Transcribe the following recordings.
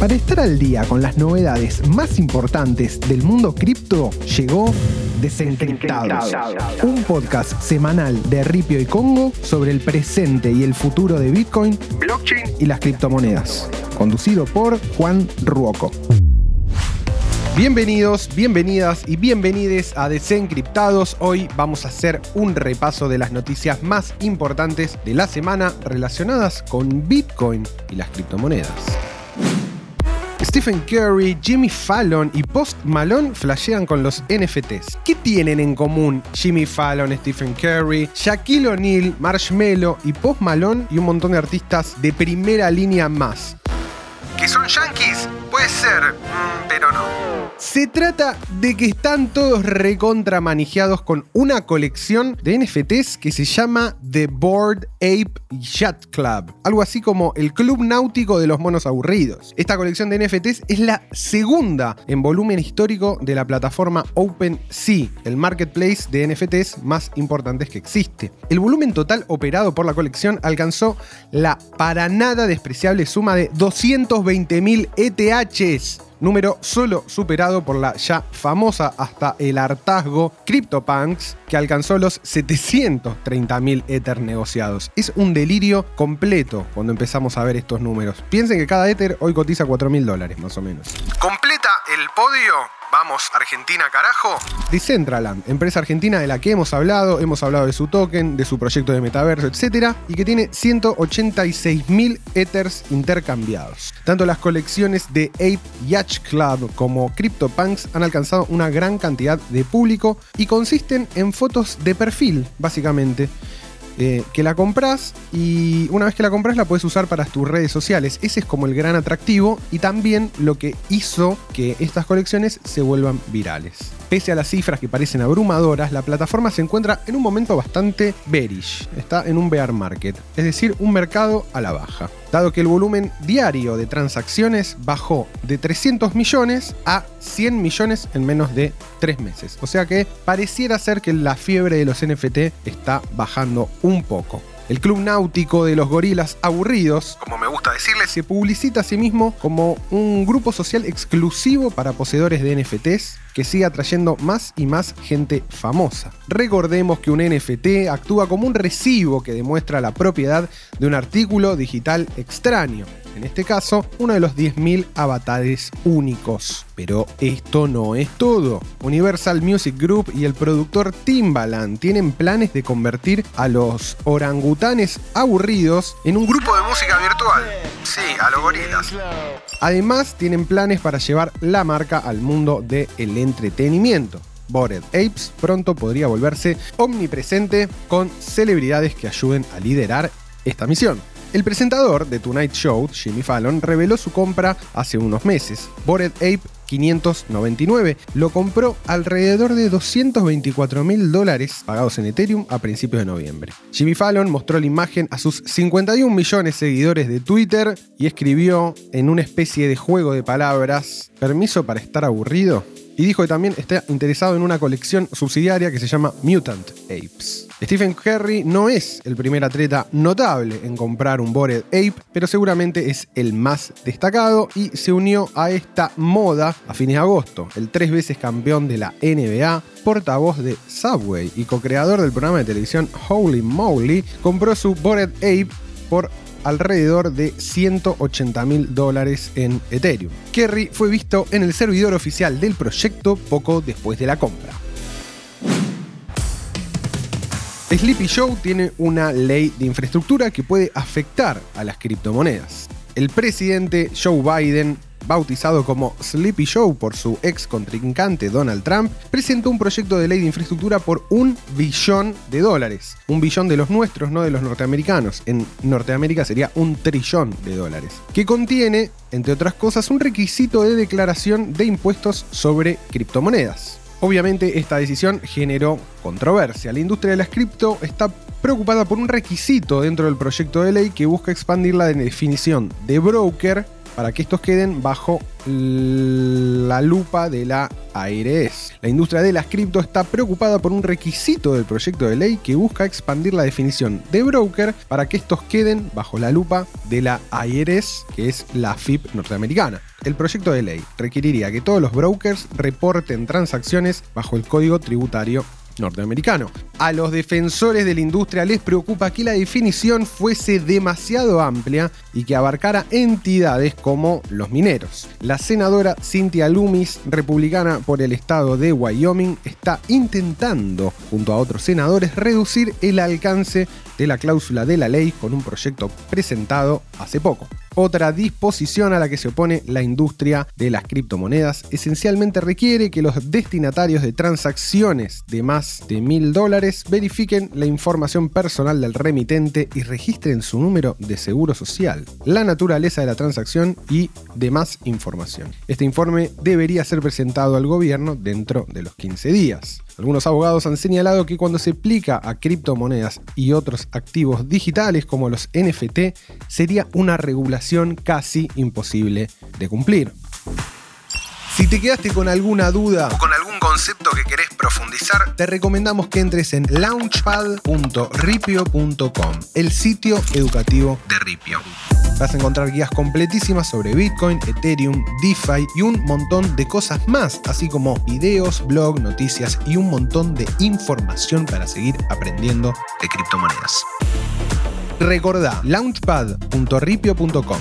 Para estar al día con las novedades más importantes del mundo cripto, llegó Desencriptados, un podcast semanal de Ripio y Congo sobre el presente y el futuro de Bitcoin, blockchain y las criptomonedas, conducido por Juan Ruoco. Bienvenidos, bienvenidas y bienvenides a Desencriptados. Hoy vamos a hacer un repaso de las noticias más importantes de la semana relacionadas con Bitcoin y las criptomonedas. Stephen Curry, Jimmy Fallon y Post Malone flashean con los NFTs. ¿Qué tienen en común Jimmy Fallon, Stephen Curry, Shaquille O'Neal, Marshmello y Post Malone y un montón de artistas de primera línea más? ¿Que son yankees? Puede ser. Se trata de que están todos recontra con una colección de NFTs que se llama The Board Ape Yacht Club, algo así como el club náutico de los monos aburridos. Esta colección de NFTs es la segunda en volumen histórico de la plataforma OpenSea, el marketplace de NFTs más importantes que existe. El volumen total operado por la colección alcanzó la para nada despreciable suma de 220.000 ETHs número solo superado por la ya famosa hasta el hartazgo CryptoPunks, que alcanzó los 730.000 Ether negociados. Es un delirio completo cuando empezamos a ver estos números. Piensen que cada Ether hoy cotiza 4.000 dólares más o menos. Completa el podio Vamos, Argentina, carajo. Decentraland, empresa argentina de la que hemos hablado, hemos hablado de su token, de su proyecto de metaverso, etc. Y que tiene 186.000 Ethers intercambiados. Tanto las colecciones de Ape Yacht Club como CryptoPunks han alcanzado una gran cantidad de público y consisten en fotos de perfil, básicamente. Eh, que la compras y una vez que la compras la puedes usar para tus redes sociales. Ese es como el gran atractivo y también lo que hizo que estas colecciones se vuelvan virales. Pese a las cifras que parecen abrumadoras, la plataforma se encuentra en un momento bastante bearish, está en un bear market, es decir, un mercado a la baja, dado que el volumen diario de transacciones bajó de 300 millones a 100 millones en menos de 3 meses. O sea que pareciera ser que la fiebre de los NFT está bajando un poco. El club náutico de los gorilas aburridos, como me gusta decirle, se publicita a sí mismo como un grupo social exclusivo para poseedores de NFTs que sigue atrayendo más y más gente famosa. Recordemos que un NFT actúa como un recibo que demuestra la propiedad de un artículo digital extraño en este caso, uno de los 10.000 avatares únicos. Pero esto no es todo. Universal Music Group y el productor Timbaland tienen planes de convertir a los orangutanes aburridos en un grupo de música virtual. Sí, a los gorilas. Además, tienen planes para llevar la marca al mundo del entretenimiento. Bored Apes pronto podría volverse omnipresente con celebridades que ayuden a liderar esta misión. El presentador de Tonight Show, Jimmy Fallon, reveló su compra hace unos meses. Bored Ape 599. Lo compró alrededor de 224 mil dólares pagados en Ethereum a principios de noviembre. Jimmy Fallon mostró la imagen a sus 51 millones de seguidores de Twitter y escribió en una especie de juego de palabras, ¿permiso para estar aburrido? Y dijo que también está interesado en una colección subsidiaria que se llama Mutant Apes. Stephen Curry no es el primer atleta notable en comprar un Bored Ape, pero seguramente es el más destacado y se unió a esta moda a fines de agosto. El tres veces campeón de la NBA, portavoz de Subway y co-creador del programa de televisión Holy Moly, compró su Bored Ape por alrededor de 180 mil dólares en Ethereum. Kerry fue visto en el servidor oficial del proyecto poco después de la compra. Sleepy Show tiene una ley de infraestructura que puede afectar a las criptomonedas. El presidente Joe Biden bautizado como Sleepy Show por su ex contrincante Donald Trump, presentó un proyecto de ley de infraestructura por un billón de dólares. Un billón de los nuestros, no de los norteamericanos. En Norteamérica sería un trillón de dólares. Que contiene, entre otras cosas, un requisito de declaración de impuestos sobre criptomonedas. Obviamente esta decisión generó controversia. La industria de las cripto está preocupada por un requisito dentro del proyecto de ley que busca expandir la definición de broker para que estos queden bajo la lupa de la ARS. La industria de las cripto está preocupada por un requisito del proyecto de ley que busca expandir la definición de broker para que estos queden bajo la lupa de la ARS, que es la FIP norteamericana. El proyecto de ley requeriría que todos los brokers reporten transacciones bajo el código tributario norteamericano. A los defensores de la industria les preocupa que la definición fuese demasiado amplia y que abarcara entidades como los mineros. La senadora Cynthia Loomis, republicana por el estado de Wyoming, está intentando, junto a otros senadores, reducir el alcance de la cláusula de la ley con un proyecto presentado hace poco. Otra disposición a la que se opone la industria de las criptomonedas esencialmente requiere que los destinatarios de transacciones de más de mil dólares verifiquen la información personal del remitente y registren su número de seguro social, la naturaleza de la transacción y demás información. Este informe debería ser presentado al gobierno dentro de los 15 días. Algunos abogados han señalado que cuando se aplica a criptomonedas y otros activos digitales como los NFT, sería una regulación casi imposible de cumplir. Si te quedaste con alguna duda o con algún concepto que querés profundizar, te recomendamos que entres en launchpad.ripio.com, el sitio educativo de Ripio. Vas a encontrar guías completísimas sobre Bitcoin, Ethereum, DeFi y un montón de cosas más, así como videos, blog, noticias y un montón de información para seguir aprendiendo de criptomonedas. Recordá launchpad.ripio.com.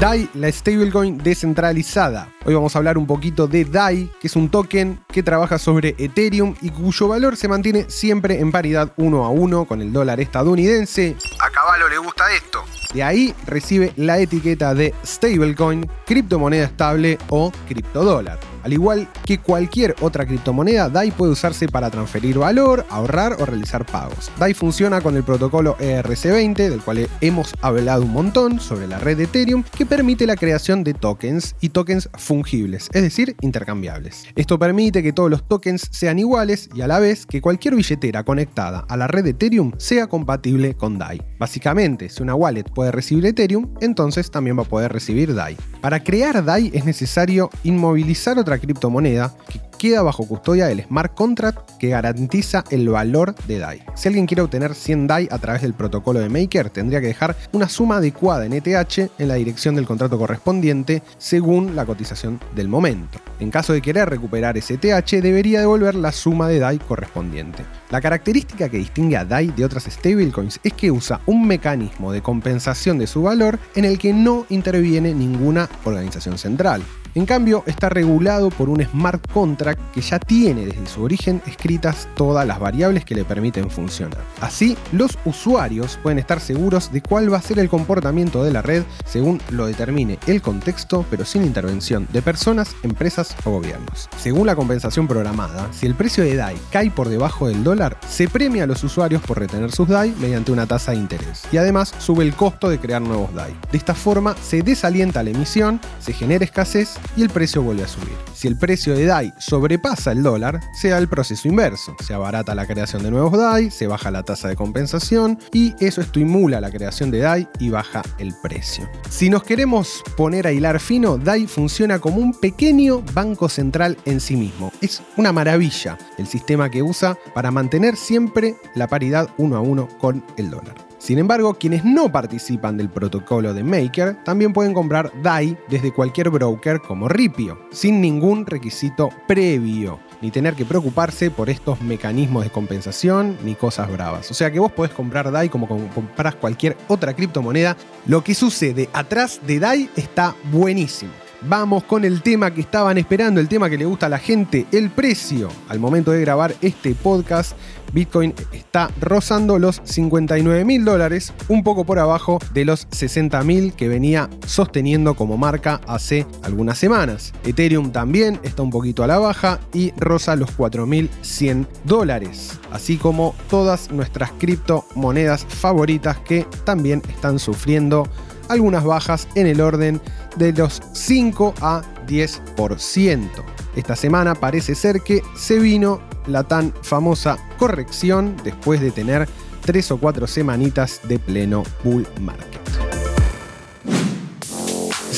DAI, la stablecoin descentralizada. Hoy vamos a hablar un poquito de DAI, que es un token que trabaja sobre Ethereum y cuyo valor se mantiene siempre en paridad uno a uno con el dólar estadounidense. A Caballo le gusta esto. De ahí recibe la etiqueta de stablecoin, criptomoneda estable o criptodólar. Al igual que cualquier otra criptomoneda, DAI puede usarse para transferir valor, ahorrar o realizar pagos. DAI funciona con el protocolo ERC20, del cual hemos hablado un montón sobre la red de Ethereum, que permite la creación de tokens y tokens fungibles, es decir, intercambiables. Esto permite que todos los tokens sean iguales y a la vez que cualquier billetera conectada a la red de Ethereum sea compatible con DAI. Básicamente, si una wallet puede recibir Ethereum, entonces también va a poder recibir DAI. Para crear DAI es necesario inmovilizar otra criptomoneda que queda bajo custodia del smart contract que garantiza el valor de DAI. Si alguien quiere obtener 100 DAI a través del protocolo de Maker, tendría que dejar una suma adecuada en ETH en la dirección del contrato correspondiente según la cotización del momento. En caso de querer recuperar ese ETH, debería devolver la suma de DAI correspondiente. La característica que distingue a DAI de otras stablecoins es que usa un mecanismo de compensación de su valor en el que no interviene ninguna organización central. En cambio, está regulado por un smart contract que ya tiene desde su origen escritas todas las variables que le permiten funcionar. Así, los usuarios pueden estar seguros de cuál va a ser el comportamiento de la red según lo determine el contexto, pero sin intervención de personas, empresas o gobiernos. Según la compensación programada, si el precio de DAI cae por debajo del dólar, se premia a los usuarios por retener sus DAI mediante una tasa de interés. Y además sube el costo de crear nuevos DAI. De esta forma se desalienta la emisión, se genera escasez y el precio vuelve a subir. Si el precio de DAI sobrepasa el dólar, se da el proceso inverso. Se abarata la creación de nuevos DAI, se baja la tasa de compensación y eso estimula la creación de DAI y baja el precio. Si nos queremos poner a hilar fino, DAI funciona como un pequeño banco central en sí mismo. Es una maravilla el sistema que usa para mantener siempre la paridad uno a uno con el dólar. Sin embargo, quienes no participan del protocolo de Maker también pueden comprar DAI desde cualquier broker como Ripio, sin ningún requisito previo, ni tener que preocuparse por estos mecanismos de compensación ni cosas bravas. O sea que vos podés comprar DAI como compras cualquier otra criptomoneda. Lo que sucede atrás de DAI está buenísimo. Vamos con el tema que estaban esperando, el tema que le gusta a la gente, el precio. Al momento de grabar este podcast, Bitcoin está rozando los 59 mil dólares, un poco por abajo de los 60 mil que venía sosteniendo como marca hace algunas semanas. Ethereum también está un poquito a la baja y roza los 4.100 dólares, así como todas nuestras criptomonedas favoritas que también están sufriendo algunas bajas en el orden de los 5 a 10%. Esta semana parece ser que se vino la tan famosa corrección después de tener 3 o 4 semanitas de pleno bull market.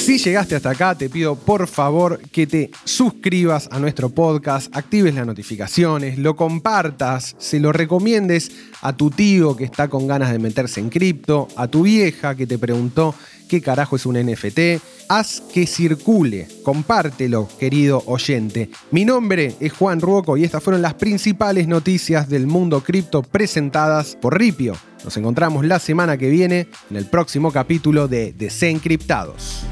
Si llegaste hasta acá, te pido por favor que te suscribas a nuestro podcast, actives las notificaciones, lo compartas, se lo recomiendes a tu tío que está con ganas de meterse en cripto, a tu vieja que te preguntó qué carajo es un NFT. Haz que circule, compártelo, querido oyente. Mi nombre es Juan Ruoco y estas fueron las principales noticias del mundo cripto presentadas por Ripio. Nos encontramos la semana que viene en el próximo capítulo de Desencriptados.